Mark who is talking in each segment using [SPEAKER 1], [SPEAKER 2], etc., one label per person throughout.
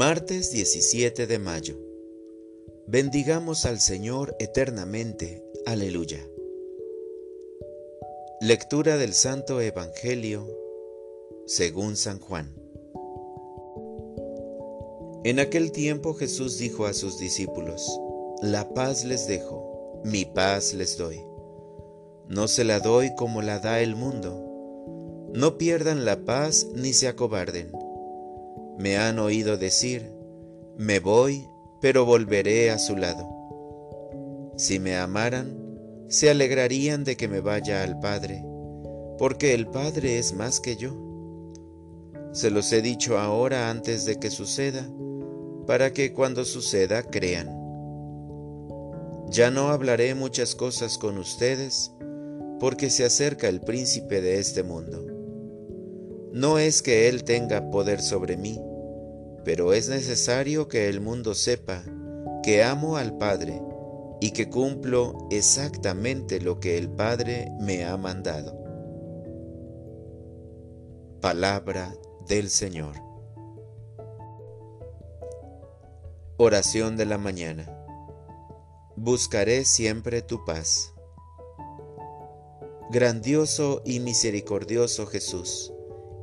[SPEAKER 1] Martes 17 de mayo. Bendigamos al Señor eternamente. Aleluya. Lectura del Santo Evangelio según San Juan. En aquel tiempo Jesús dijo a sus discípulos, La paz les dejo, mi paz les doy. No se la doy como la da el mundo. No pierdan la paz ni se acobarden me han oído decir, me voy, pero volveré a su lado. Si me amaran, se alegrarían de que me vaya al Padre, porque el Padre es más que yo. Se los he dicho ahora antes de que suceda, para que cuando suceda crean. Ya no hablaré muchas cosas con ustedes, porque se acerca el príncipe de este mundo. No es que Él tenga poder sobre mí, pero es necesario que el mundo sepa que amo al Padre y que cumplo exactamente lo que el Padre me ha mandado. Palabra del Señor. Oración de la mañana. Buscaré siempre tu paz. Grandioso y misericordioso Jesús,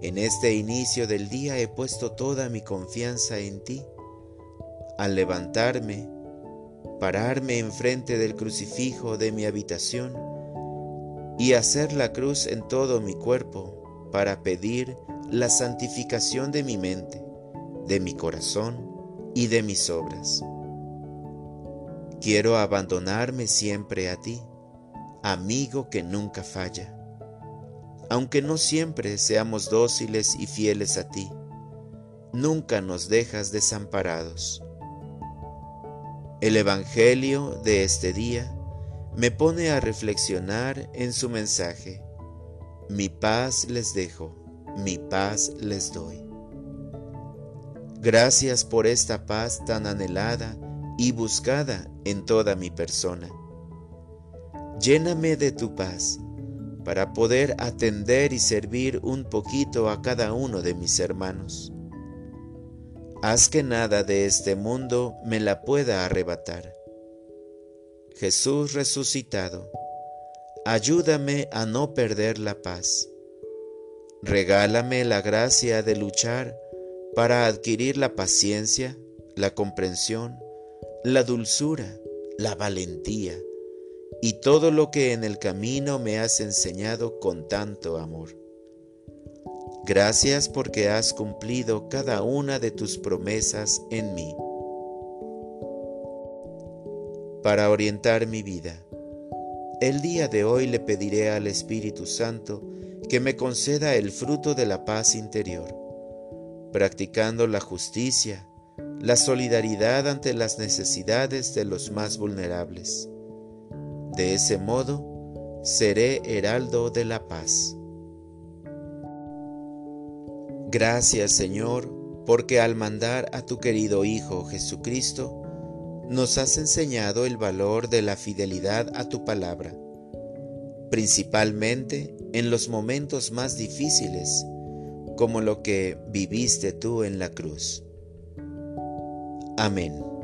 [SPEAKER 1] en este inicio del día he puesto toda mi confianza en ti. Al levantarme, pararme enfrente del crucifijo de mi habitación y hacer la cruz en todo mi cuerpo para pedir la santificación de mi mente, de mi corazón y de mis obras. Quiero abandonarme siempre a ti, amigo que nunca falla aunque no siempre seamos dóciles y fieles a ti, nunca nos dejas desamparados. El Evangelio de este día me pone a reflexionar en su mensaje. Mi paz les dejo, mi paz les doy. Gracias por esta paz tan anhelada y buscada en toda mi persona. Lléname de tu paz para poder atender y servir un poquito a cada uno de mis hermanos. Haz que nada de este mundo me la pueda arrebatar. Jesús resucitado, ayúdame a no perder la paz. Regálame la gracia de luchar para adquirir la paciencia, la comprensión, la dulzura, la valentía, y todo lo que en el camino me has enseñado con tanto amor. Gracias porque has cumplido cada una de tus promesas en mí. Para orientar mi vida, el día de hoy le pediré al Espíritu Santo que me conceda el fruto de la paz interior, practicando la justicia, la solidaridad ante las necesidades de los más vulnerables de ese modo, seré heraldo de la paz. Gracias Señor, porque al mandar a tu querido Hijo Jesucristo, nos has enseñado el valor de la fidelidad a tu palabra, principalmente en los momentos más difíciles, como lo que viviste tú en la cruz. Amén.